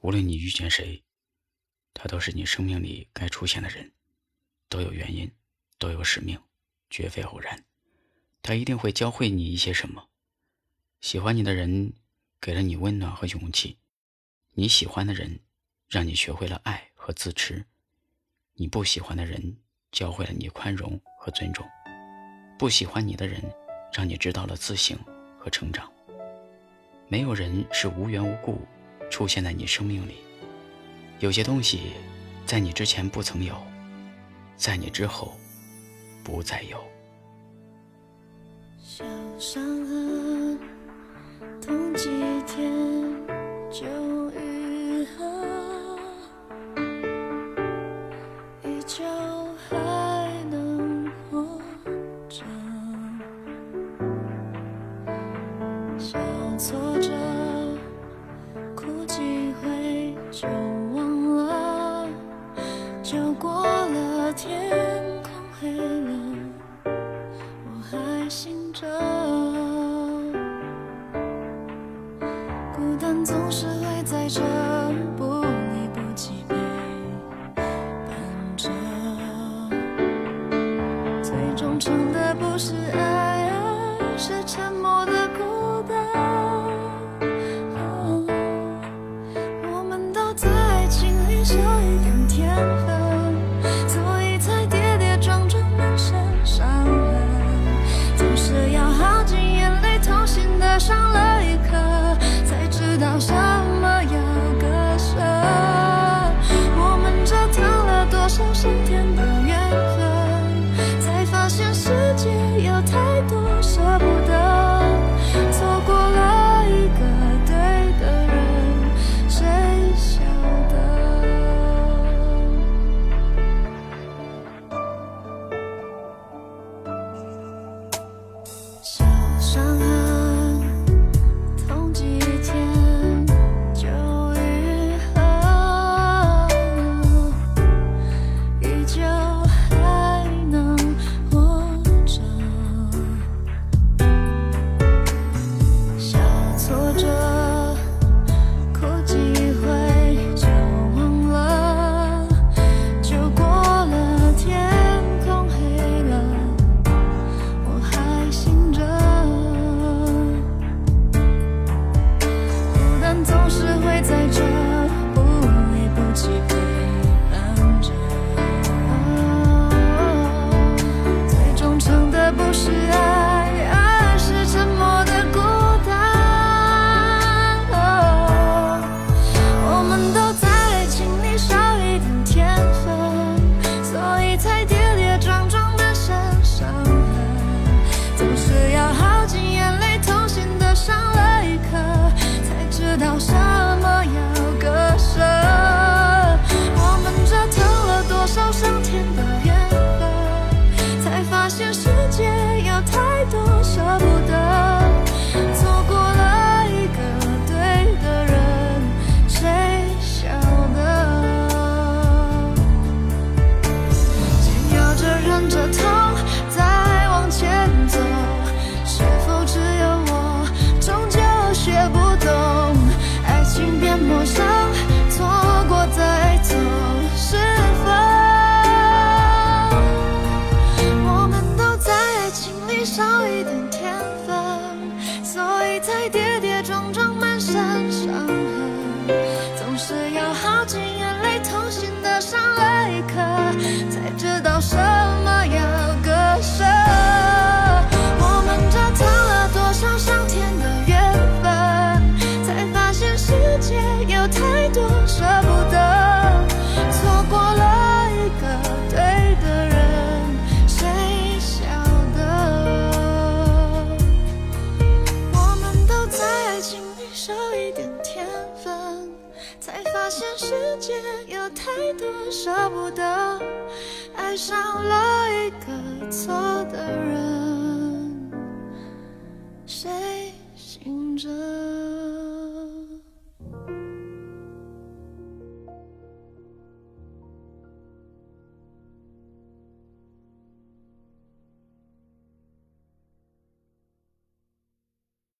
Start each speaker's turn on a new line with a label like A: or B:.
A: 无论你遇见谁，他都是你生命里该出现的人，都有原因，都有使命，绝非偶然。他一定会教会你一些什么。喜欢你的人给了你温暖和勇气，你喜欢的人让你学会了爱和自持，你不喜欢的人教会了你宽容和尊重，不喜欢你的人让你知道了自省和成长。没有人是无缘无故出现在你生命里，有些东西在你之前不曾有，在你之后不再有。
B: 小伤痕，痛几天就愈合，依旧还能活着。小挫折，了，天空黑了。我还醒着，孤单总是会在这不离不弃陪伴着，最忠诚的不是爱，而是沉默的孤单。我们都在爱情里少一点天分，少一点天分，所以才跌跌撞撞满身伤痕。总是要耗尽眼泪，痛心的上了一课，才知道天分，才发现世界有太多舍不得，爱上了一个错的人，